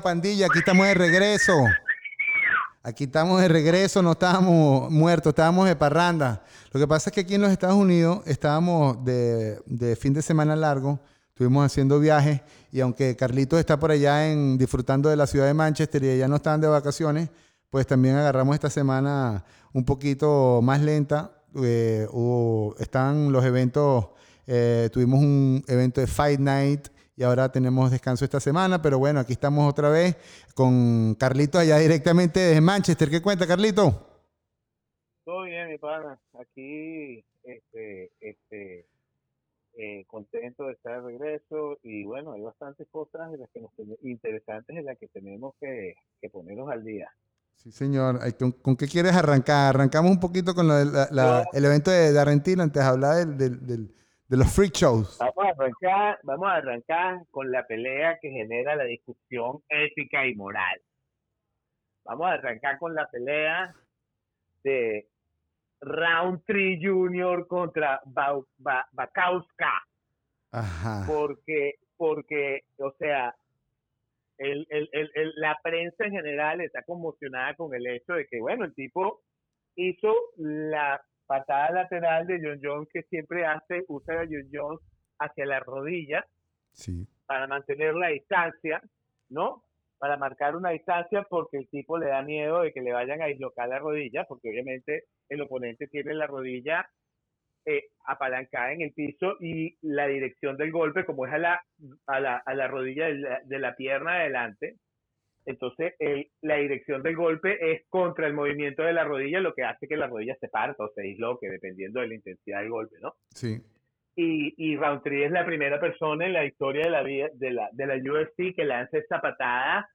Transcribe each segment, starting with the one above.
pandilla, aquí estamos de regreso. Aquí estamos de regreso, no estábamos muertos, estábamos de parranda. Lo que pasa es que aquí en los Estados Unidos estábamos de, fin de semana largo, estuvimos haciendo viajes y aunque Carlitos está por allá en, disfrutando de la ciudad de Manchester y ya no estaban de vacaciones, pues también agarramos esta semana un poquito más lenta. Eh, están los eventos, eh, tuvimos un evento de Fight Night y ahora tenemos descanso esta semana, pero bueno, aquí estamos otra vez con Carlito allá directamente desde Manchester. ¿Qué cuenta, Carlito? Todo bien, mi pana. Aquí, este, este, eh, contento de estar de regreso y bueno, hay bastantes cosas de las que nos, interesantes en las que tenemos que, que ponernos al día. Sí, señor. ¿Con, qué quieres arrancar? Arrancamos un poquito con el evento de, de Argentina antes de hablar del, de los freak shows. Vamos a, arrancar, vamos a arrancar con la pelea que genera la discusión ética y moral. Vamos a arrancar con la pelea de Roundtree Jr. contra Bakowska. Ajá. Porque, porque, o sea, el, el, el, la prensa en general está conmocionada con el hecho de que, bueno, el tipo hizo la patada lateral de John Jones que siempre hace, usa a John Jones hacia la rodilla sí. para mantener la distancia, ¿no? Para marcar una distancia porque el tipo le da miedo de que le vayan a dislocar la rodilla, porque obviamente el oponente tiene la rodilla eh, apalancada en el piso y la dirección del golpe, como es a la, a la, a la rodilla de la, de la pierna adelante, entonces el, la dirección del golpe es contra el movimiento de la rodilla, lo que hace que la rodilla se parta o se disloque, dependiendo de la intensidad del golpe, ¿no? Sí. Y, y Roundtree es la primera persona en la historia de la, de la, de la UFC que lanza esta patada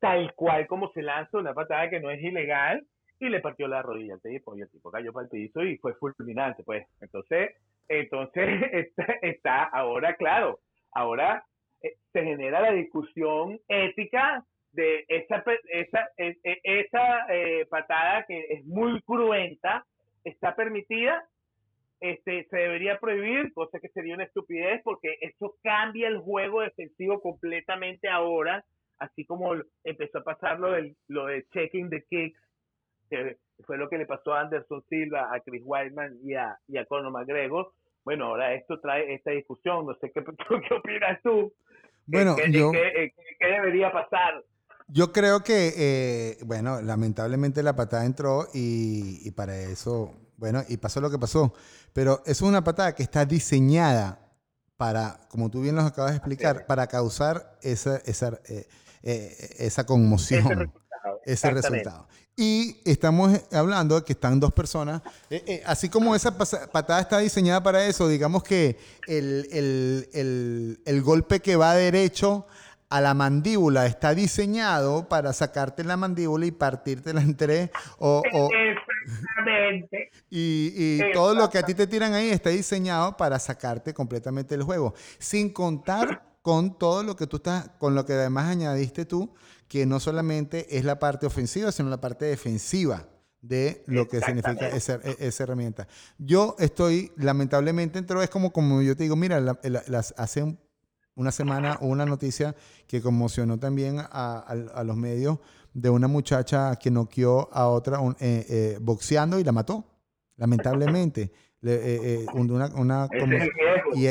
tal cual como se lanza, una patada que no es ilegal, y le partió la rodilla al tipo, y el tipo cayó para el piso y fue fulminante, pues. Entonces, entonces está, está ahora, claro, ahora eh, se genera la discusión ética de esa, esa, e, e, esa eh, patada que es muy cruenta, está permitida, este, se debería prohibir, cosa que sería una estupidez porque eso cambia el juego defensivo completamente ahora, así como empezó a pasar lo, del, lo de checking the kicks, que fue lo que le pasó a Anderson Silva, a Chris Whiteman y a, y a Conor McGregor. Bueno, ahora esto trae esta discusión, no sé qué, qué opinas tú. Bueno, yo... ¿Qué, qué debería pasar? Yo creo que, eh, bueno, lamentablemente la patada entró y, para eso, bueno, y pasó lo que pasó. Pero es una patada que está diseñada para, como tú bien nos acabas de explicar, para causar esa, esa, eh, eh, esa conmoción, ese resultado. Y estamos hablando de que están dos personas, así como esa patada está diseñada para eso, digamos que el, el, el, el golpe que va derecho a la mandíbula está diseñado para sacarte la mandíbula y partirte en tres. O, Exactamente. Y, todo lo que a ti te tiran ahí está diseñado para sacarte completamente el juego. Sin contar con todo lo que tú estás, con lo que además añadiste tú, que no solamente es la parte ofensiva, sino la parte defensiva de lo que significa esa, e, esa, herramienta. Yo estoy, lamentablemente, entro, es como, como yo te digo, mira, las, hace un una semana una noticia que conmocionó también a, los medios de una muchacha que noqueó a otra eh, eh, boxeando y la mató, lamentablemente. Eh, una, una y,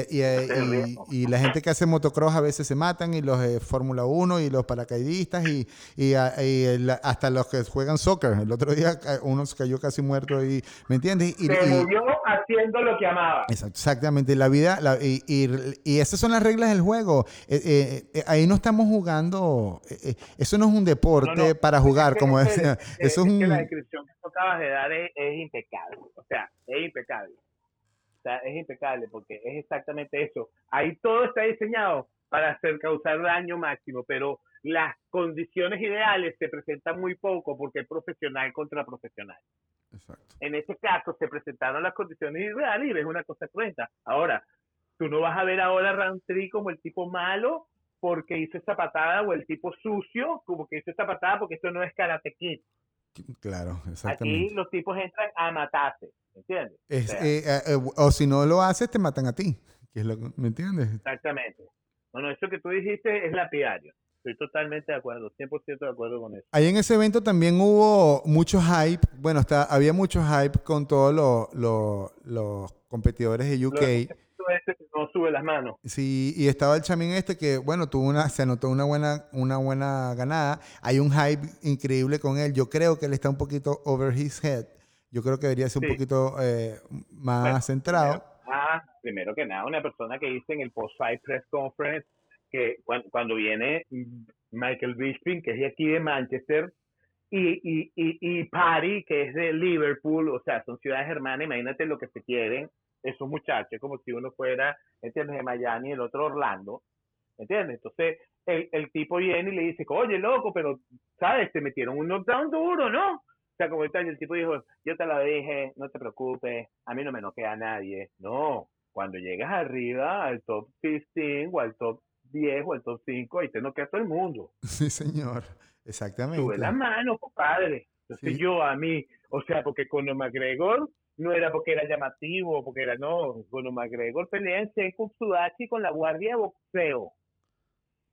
y, la gente que hace motocross a veces se matan, y los Fórmula 1 y los paracaidistas, y, y, hasta los que juegan soccer. El otro día uno se cayó casi muerto, y, ¿me entiendes? Y, se murió haciendo lo que amaba. Exactamente, la vida, y, esas son las reglas del juego. Eh, eh, ahí no estamos jugando, eso no es un deporte para jugar, como decía. eso es, que la descripción que acabas de dar es impecable, o sea, es impecable es impecable porque es exactamente eso. Ahí todo está diseñado para hacer causar daño máximo, pero las condiciones ideales se presentan muy poco porque es profesional contra profesional. En este caso se presentaron las condiciones ideales y ves una cosa cruenta. Ahora, tú no vas a ver ahora a Roundtree como el tipo malo porque hizo esa patada o el tipo sucio como que hizo esa patada porque esto no es karate kid. Claro, exactamente. Aquí los tipos entran a matarse, ¿me entiendes? Eh, eh, eh, o, si no lo haces, te matan a ti. ¿Me entiendes? Exactamente. Bueno, eso que tú dijiste es lapidario. Estoy totalmente de acuerdo, 100% de acuerdo con eso. Ahí en ese evento también hubo mucho hype, bueno, está, había mucho hype con todos los, los, los competidores de UK. Que no sube las manos. Sí, y estaba el chamín este que, bueno, tuvo una, se anotó una buena, una buena ganada. Hay un hype increíble con él. Yo creo que él está un poquito over his head. Yo creo que debería ser un poquito eh, más centrado. ah, primero que nada, una persona que dice en el post-fight press conference que cuando, viene Michael Bisping, que es de aquí de Manchester, y, y, y, y Patty, que es de Liverpool, o sea, son ciudades hermanas, imagínate lo que se quieren esos muchachos, como si uno fuera, ¿entiendes?, de Miami y el otro Orlando, ¿entiendes? Entonces, el, el tipo viene y le dice, oye, loco, pero, ¿sabes? Te metieron un knockdown duro, ¿no? O sea, como tal, el tipo dijo, yo te lo dije, no te preocupes, a mí no me noquea nadie. No, cuando llegas arriba al top 15 o al top 10 o al top 5, ahí te noquea todo el mundo. Sí, señor, exactamente. Sube la mano, compadre. Entonces yo a mí, o sea, porque con el McGregor no era porque era llamativo, porque era, no, con el McGregor pelea en Senku Sudachi con la guardia de boxeo.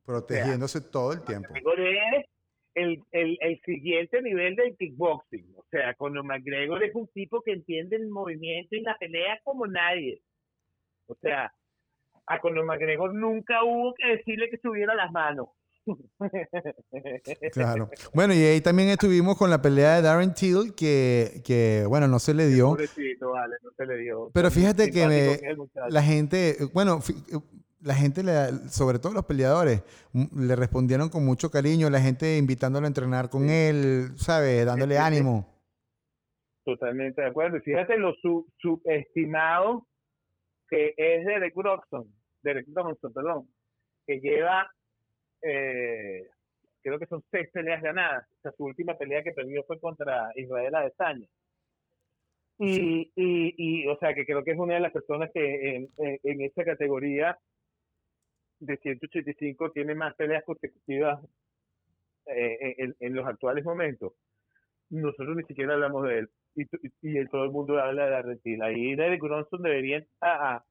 Protegiéndose todo el tiempo. McGregor es el, el, el, siguiente nivel del kickboxing. O sea, Conor McGregor es un tipo que entiende el movimiento y la pelea como nadie. O sea, a Conor McGregor nunca hubo que decirle que subiera las manos. Claro. Bueno, y ahí también estuvimos con la pelea de Darren Till, que, que bueno, no se le dio. Vale, no se le dio. Pero fíjate que la gente, bueno, la gente, sobre todo los peleadores, le respondieron con mucho cariño, la gente invitándolo a entrenar con él, ¿sabes? Dándole ánimo. Totalmente de acuerdo. fíjate lo subestimado que es Derek Broxton, Derek Broxton, perdón, que lleva, eh, creo que son seis peleas ganadas. O sea, su última pelea que perdió fue contra Israel Adesanya. Y, y, y, o sea, que creo que es una de las personas que en, en, en esa categoría de 185 tiene más peleas consecutivas eh, en, en, los actuales momentos. Nosotros ni siquiera hablamos de él. Y, y, todo el mundo habla de Argentina. Ahí Derek Bronson debería a,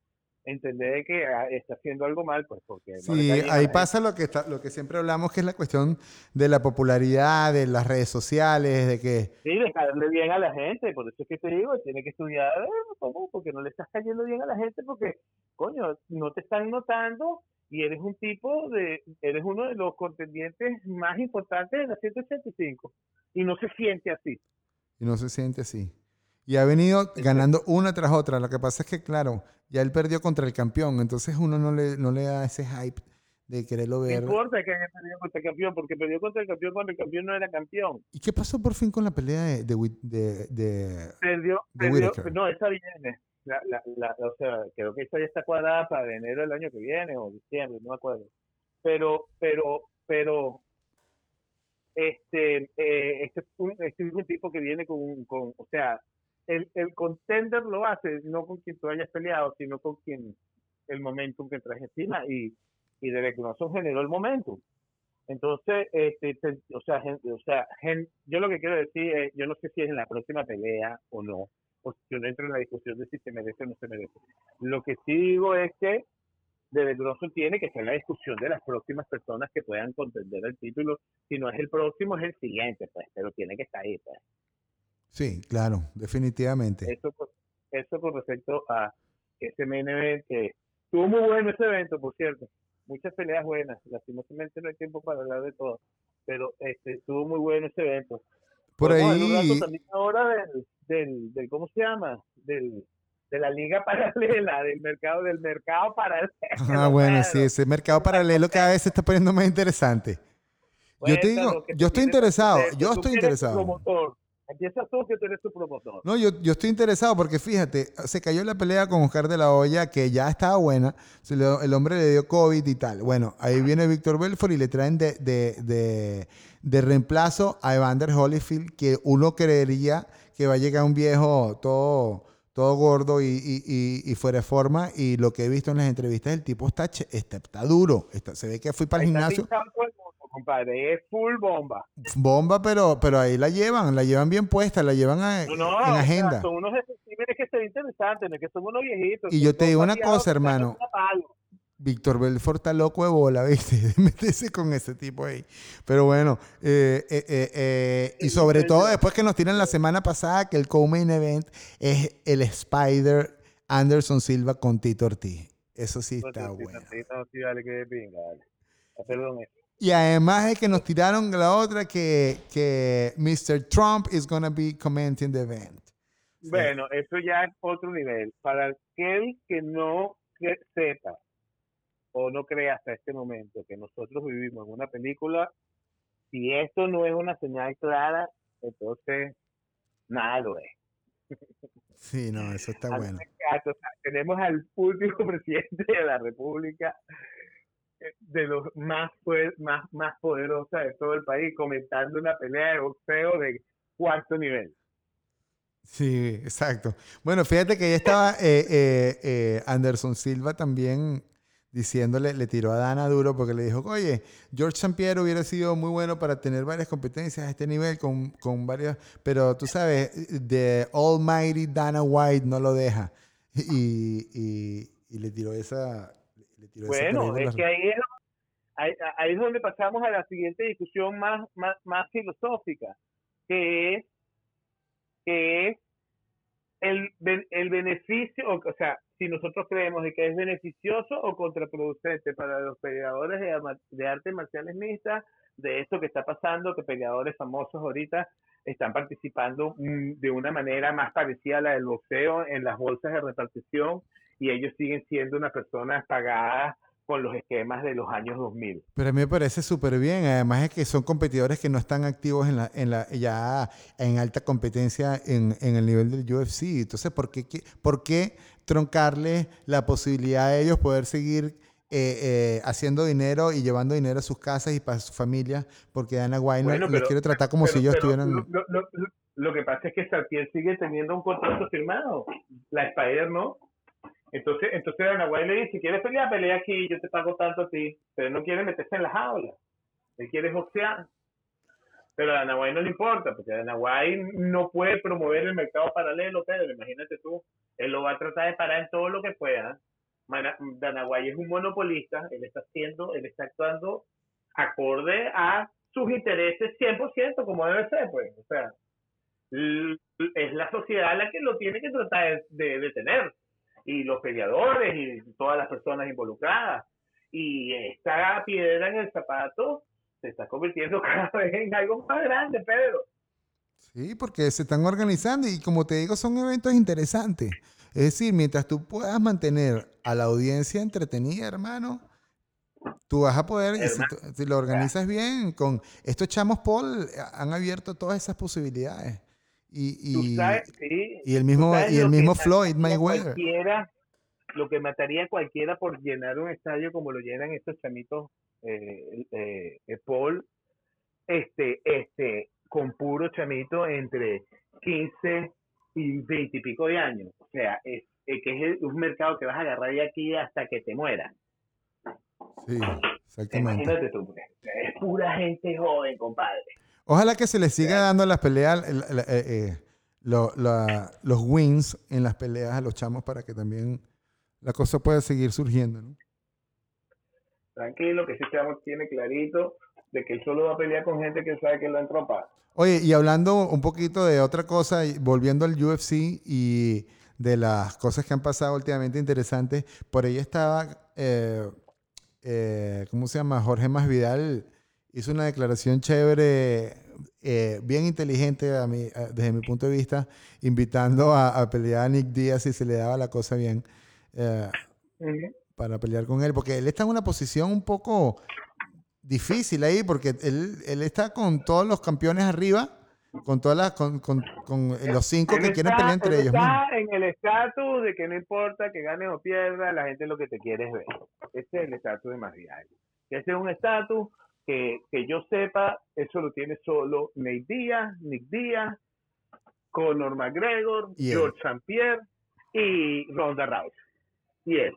entender que ah, está haciendo algo mal, pues porque... Sí, ahí pasa lo que, está, lo que siempre hablamos, que es la cuestión de la popularidad, de las redes sociales, de que... Sí, de caerle bien a la gente, por eso es que te digo, tiene que estudiar, ¿cómo? Porque no le estás cayendo bien a la gente, porque, coño, no te están notando y eres un tipo de, eres uno de los contendientes más importantes de la 185 y no se siente así. Y no se siente así. Y ha venido ganando una tras otra. Lo que pasa es que, claro, ya él perdió contra el campeón, entonces uno no le, no le da ese hype de quererlo ver. No importa que haya perdido contra el campeón, porque perdió contra el campeón cuando el campeón no era campeón. ¿Y qué pasó por fin con la pelea de... de, de, perdió, perdió no, esa viene la, la, la, o sea, creo que esa ya está cuadrada para enero del año que viene o diciembre, no me acuerdo. Pero, pero, pero, este, eh, este, es un, este es un tipo que viene con, con o sea, el, el contender lo hace no con quien tú hayas peleado, sino con quien el momentum que traes encima y, y de reconocer generó el momentum. Entonces, este, o sea, o sea yo lo que quiero decir es, yo no sé si es en la próxima pelea o no, pues yo no entro en la discusión de si se merece o no se merece. Lo que sí digo es que de Bronson tiene que ser la discusión de las próximas personas que puedan contender el título. Si no es el próximo, es el siguiente, pues, pero tiene que estar ahí, pues. Sí, claro, definitivamente. Eso, eso con respecto a ese MNB que estuvo muy bueno ese evento, por cierto. Muchas peleas buenas. Lastimosamente no hay tiempo para hablar de todo, pero este estuvo muy bueno ese evento. Por ahí. también ahora del, del, ¿cómo se llama? Del, de la liga paralela, del mercado, del mercado paralelo. Ah, bueno, sí, ese mercado paralelo cada vez se está poniendo más interesante. yo te digo, yo estoy interesado, yo estoy interesado. Empieza tú que tú eres tu promotor. No, yo, yo estoy interesado porque fíjate, se cayó la pelea con Oscar de la Hoya, que ya estaba buena. el hombre le dio COVID y tal. Bueno, ahí viene Víctor Belfort y le traen de, de, de, de reemplazo a Evander Holyfield, que uno creería que va a llegar un viejo todo, todo gordo y, y, y, fuera de forma. Y lo que he visto en las entrevistas, el tipo está, está, está duro. Está, se ve que fui para el gimnasio. Compadre, es full bomba. Bomba, pero, pero ahí la llevan, la llevan bien puesta, la llevan en agenda. son unos especímenes que interesantes, que son unos viejitos. Y yo te digo una cosa, hermano. Víctor Belfort está loco de bola, ¿viste? Métese con ese tipo ahí. Pero bueno, eh, eh, eh, y sobre todo después que nos tiran la semana pasada que el co-main event es el Spider Anderson Silva con Tito Ortiz. Eso sí está bueno. Y además es que nos tiraron la otra que, que Mr. Trump is going to be commenting the event. Bueno, eso ya es otro nivel. Para aquel que no sepa o no crea hasta este momento que nosotros vivimos en una película, si esto no es una señal clara, entonces nada lo es. Sí, no, eso está bueno. tenemos al último presidente de la República, de los más, más, más poderosos de todo el país, comentando una pelea de boxeo de cuarto nivel. Sí, exacto. Bueno, fíjate que ya estaba eh, eh, eh, Anderson Silva también diciéndole, le tiró a Dana duro porque le dijo, oye, George St. Pierre hubiera sido muy bueno para tener varias competencias a este nivel con, con varias, pero tú sabes, The Almighty Dana White no lo deja. Y, y, le tiró esa... bueno, es que ahí es, ahí, es donde pasamos a la siguiente discusión más, más, más filosófica, que es que es el, el beneficio, o, sea, si nosotros creemos de que es beneficioso o contraproducente para los peleadores de, de artes marciales mixtas, de esto que está pasando, que peleadores famosos ahorita están participando mm, de una manera más parecida a la del boxeo en las bolsas de repartición y ellos siguen siendo unas personas pagadas con los esquemas de los años 2000. Pero a mí me parece súper bien, además es que son competidores que no están activos en la, en la, ya en alta competencia en, en el nivel del UFC. Entonces, ¿por qué, por qué troncarle la posibilidad de ellos poder seguir eh, eh, haciendo dinero y llevando dinero a sus casas y para su familia? Porque Dana White bueno, les quiere tratar como si ellos estuvieran... Lo, que pasa es que Sartier sigue teniendo un contrato firmado, la Spider no. Entonces, entonces Anahuay le dice, si quieres pelear, pelea aquí, yo te pago tanto a ti, pero no quiere meterse en las aulas, él quiere boxear. Pero a Anahuay no le importa, porque Anahuay no puede promover el mercado paralelo, Pedro, imagínate tú, él lo va a tratar de parar en todo lo que pueda. Danaguay es un monopolista, él está haciendo, él está actuando acorde a sus intereses 100%, como debe ser, pues. O sea, es la sociedad la que lo tiene que tratar de, de tener y los peleadores y todas las personas involucradas. Y esta piedra en el zapato se está convirtiendo cada vez en algo más grande, Pedro. Sí, porque se están organizando y como te digo, son eventos interesantes. Es decir, mientras tú puedas mantener a la audiencia entretenida, hermano, tú vas a poder, si, lo organizas bien, con estos chamos Paul han abierto todas esas posibilidades. Y, y, el mismo, y el mismo Floyd Mayweather. Lo que mataría a cualquiera por llenar un estadio como lo llenan estos chamitos eh, eh, eh, Paul, este, este, con puro chamito entre 15 y 20 y pico de años. O sea, es, que es un mercado que vas a agarrar de aquí hasta que te mueras. Sí, exactamente. Imagínate tú, pues, es pura gente joven, compadre. Ojalá que se les siga dando las peleas, eh, eh, los wins en las peleas a los chamos para que también la cosa pueda seguir surgiendo. ¿no? Tranquilo, que ese chamo tiene clarito de que él solo va a pelear con gente que sabe que lo entropa. Oye, y hablando un poquito de otra cosa, volviendo al UFC y de las cosas que han pasado últimamente interesantes, por ahí estaba, eh, ¿cómo se llama? Jorge Masvidal hizo una declaración chévere, eh, bien inteligente a mí, desde mi punto de vista, invitando a, pelear a Nick Díaz si se le daba la cosa bien eh, para pelear con él, porque él está en una posición un poco difícil ahí, porque él, él está con todos los campeones arriba. Con todas las, con, con, con los cinco que quieren pelear entre ellos. Está en el estatus de que no importa que ganes o pierdas, la gente lo que te quiere es ver. Ese es el estatus de Masvidal. Ese es un estatus que, yo sepa, eso lo tiene solo Nate Díaz, Nick Díaz, Conor McGregor, George St. Pierre y Ronda Rousey. Y él.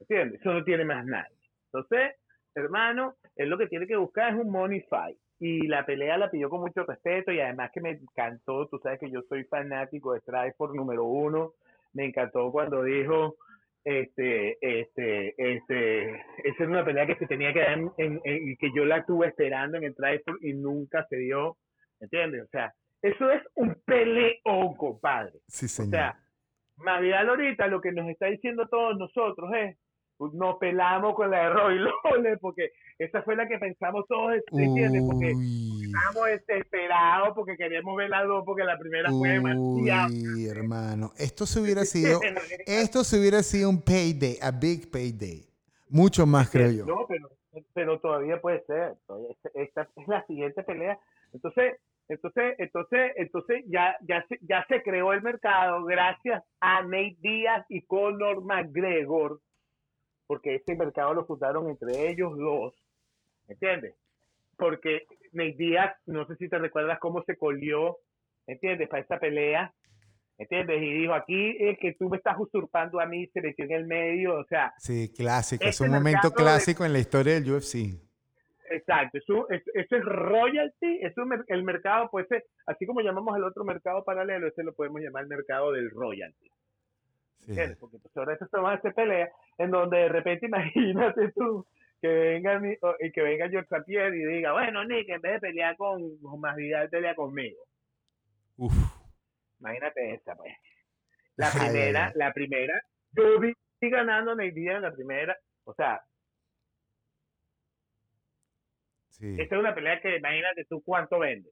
¿Entiendes? Eso no tiene más nadie. Entonces, hermano, él lo que tiene que buscar es un money fight. Y la pelea la pidió con mucho respeto y además que me encantó, tú sabes que yo soy fanático de Strikeforce número uno, me encantó cuando dijo este, este, este, esa era una pelea que se tenía que dar en, en- que yo la estuve esperando en el drive y nunca se dio, ¿entiendes? O sea, eso es un peleón, compadre. Sí, O señor. sea, Mavidal ahorita lo que nos está diciendo todos nosotros es, nos pelamos con la de Roy Lole, porque esa fue la que pensamos todos, ¿entiendes? Porque Uy, estamos desesperados porque queremos ver las dos, porque la primera fue demasiado. uy, hermano. Esto se hubiera sido, esto se hubiera sido un payday, a big payday. Mucho más, creo yo. No, pero, pero todavía puede ser. Esta es la siguiente pelea. Entonces, entonces, entonces, entonces ya, ya, se, ya se creó el mercado gracias a Nate Díaz y Conor McGregor, porque este mercado lo fundaron entre ellos dos. ¿Entiendes? Porque Nate Díaz, no sé si te recuerdas cómo se colió, ¿entiendes? Para esta pelea. ¿Entiendes? Y dijo, aquí es que tú me estás usurpando a mí, se metió en el medio, o sea, Sí, clásico. Es Este un momento mercado de- clásico en la historia del UFC. Exacto, eso, es- eso es royalty, eso es el mercado, pues eh, así como llamamos al otro mercado paralelo, ese lo podemos llamar el mercado del royalty, Sí. Porque pues, ahora se van a hacer pelea en donde de repente imagínate tú que venga mi- o- y que venga George Pierre y diga, bueno Nick, en vez de pelear con, con Masvidal, pelea conmigo. Uf. Imagínate esa, pues. La ay, primera, ay. la primera, yo vi ganando Nate Diaz en la primera, o sea, Sí. esta es una pelea que imagínate tú cuánto vende.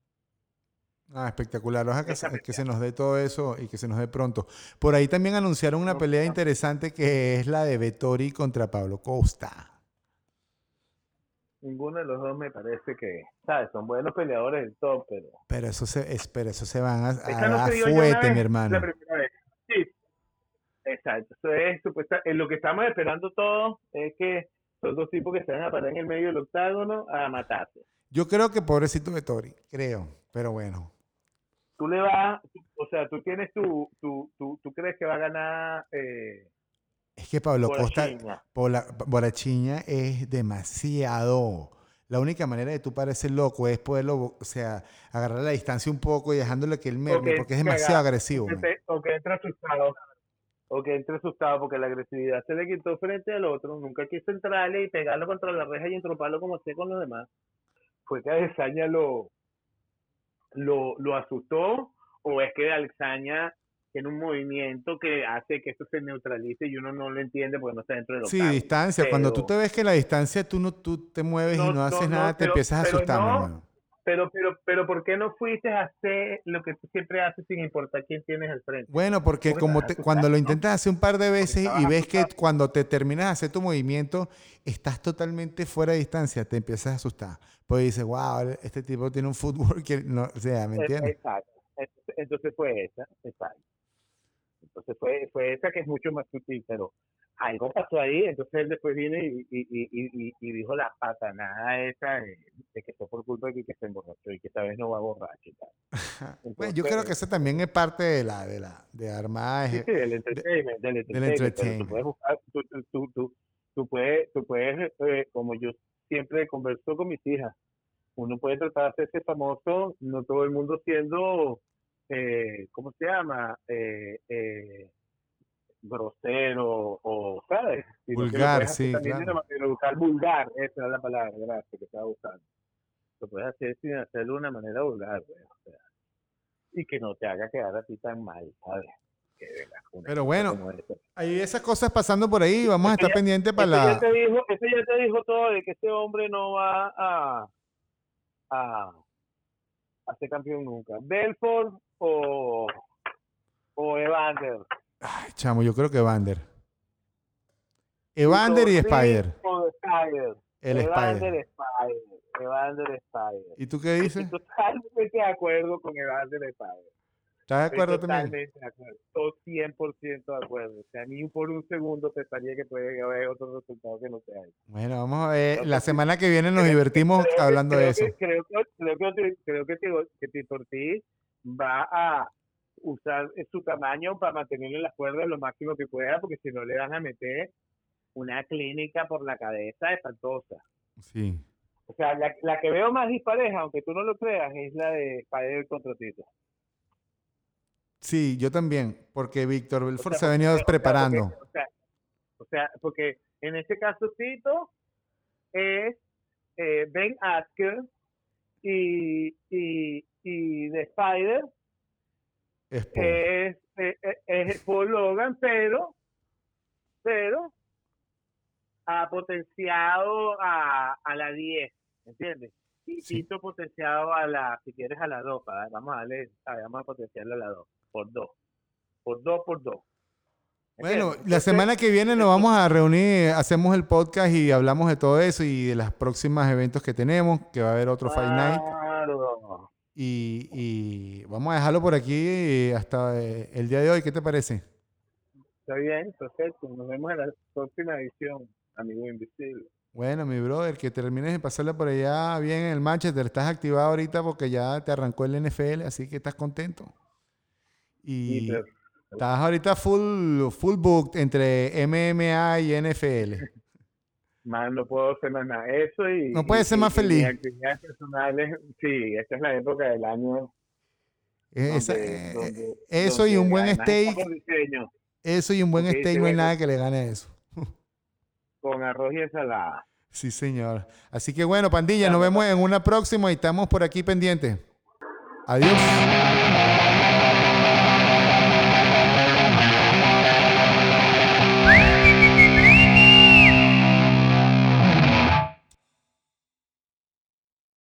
Ah, espectacular. Ojalá que, que se nos dé todo eso y que se nos dé pronto. Por ahí también anunciaron una No, pelea no. interesante que es la de Vettori contra Pablo Costa. Ninguno de los dos me parece que, ¿sabes? Son buenos peleadores del top, pero... Pero eso se, es- pero eso se van a, a no fuete, vez, mi hermano. La primera vez. Sí. Exacto. Eso es supuesta, eh, lo que estamos esperando todos es que los dos tipos que se van a parar en el medio del octágono a matarse. Yo creo que pobrecito Vettori, creo. Pero bueno. Tú le vas, o sea, tú tienes tu, tu, tu, tú crees que va a ganar eh, Es que Pablo Costa, Borachiña. Es demasiado. La única manera de tú parecer loco es poderlo, o sea, agarrar la distancia un poco y dejándole que él merme, que- porque es demasiado haga- agresivo. o que entre asustado. O que entre asustado porque la agresividad se le quitó frente al otro. Nunca quiso entrarle y pegarlo contra la reja y entroparlo como hacía con los demás. Fue que Alexaña lo, lo, lo asustó o es que Alexaña tiene un movimiento que hace que esto se neutralice y uno no lo entiende porque no está dentro del Sí, octágono. distancia. Cuando tú te ves que la distancia tú no tú te mueves y No, haces no, nada, te pero- empiezas a asustar. Pero, pero, pero, ¿por qué no fuiste a hacer lo que tú siempre haces sin importar quién tienes al frente? Bueno, porque como te- cuando lo intentas hacer un par de veces y ves que cuando te terminas de hacer tu movimiento, estás totalmente fuera de distancia, te empiezas a asustar. Pues dices, wow, este tipo tiene un fútbol que no, o sea, ¿me Eh, entiendes? Exacto. Entonces- Entonces fue esa, exacto. Entonces fue, fue esa que es mucho más sutil, pero algo pasó ahí, entonces él después vino y, y, y, y, dijo la patanada esa de, que fue por culpa de que, se emborrachó y que esta vez no va borracho. Bueno, yo creo que eso también es parte de la, de la, de armar. Sí, del entertainment, del entertainment. Tú puedes buscar, tú, tú, tú, tú, tú puedes, tú puedes eh, como yo siempre converso con mis hijas, uno puede tratar de hacerse famoso, no todo el mundo siendo, eh, ¿cómo se llama? Eh, eh, grosero o, ¿sabes? Vulgar, sí, también claro. vulgar, esa es la palabra, gracias, que estaba buscando. Lo puedes hacer sin hacerlo de una manera vulgar, pues, o sea, y que no te haga quedar a ti tan mal, ¿sabes? Que Pero bueno. Hay esas cosas pasando por ahí, vamos a estar pendientes para Eso ya la... te dijo, eso ya te dijo todo de que este hombre no va a, a, a ser campeón nunca. Belfort o, o Evander. Ay, chamo, yo creo que Evander. Evander y Spider. El Evander Spider. Spider. Evander Spider. ¿Y tú qué dices? Estoy totalmente de acuerdo con Evander Spider. ¿Estás de Estoy acuerdo también? totalmente de acuerdo. Estoy 100% de acuerdo. O sea, ni por un segundo pensaría que puede haber otro resultado que no sea ese. Bueno, vamos a ver. La semana que viene nos divertimos creo hablando de eso. que- creo que, creo que, creo que, que Tito Ortiz va a usar su tamaño para mantenerle las cuerdas lo máximo que pueda, porque si no le van a meter una clínica por la cabeza espantosa. Sí. O sea, la, la que veo más dispareja, aunque tú no lo creas, es la de Padre contra Tito. Sí, yo también, porque Víctor O Belfort sea, se ha venido porque- o sea, preparando. porque- o sea, sea, porque en este caso Tito es eh, Ben Asker y, y, y The Spider Es Paul. es, es, es Paul Logan, pero, pero ha potenciado a, a la 10, ¿entiendes? Y Sí. Tito potenciado a la, si quieres, a la 2, para- vamos a darle, vamos a potenciarlo a la 2, por 2, por 2, por 2. Bueno, la semana que viene nos vamos a reunir, hacemos el podcast y hablamos de todo eso y de los próximos eventos que tenemos, que va a haber otro Fight Night. Y, y vamos a dejarlo por aquí hasta eh, el día de hoy. ¿Qué te parece? Está bien, perfecto. Nos vemos en la próxima edición, amigo invisible. Bueno, mi brother, que termines de pasarla por allá bien en el Manchester. Estás activado ahorita porque ya te arrancó el NFL, así que estás contento. Y pero, estás ahorita full, full booked entre MMA y NFL. Más no puedo hacer más nada. Eso y. No puedes y- ser más y- feliz. mis actividades personales, sí, esta es la época del año. Esa- donde- eh, donde- eso y un buen steak, eso y un buen porque steak, no hay nada que le gane a eso. con arroz y ensalada. Sí, señor. Así que bueno, pandilla, nos vemos en una próxima y estamos por aquí pendientes. Adiós.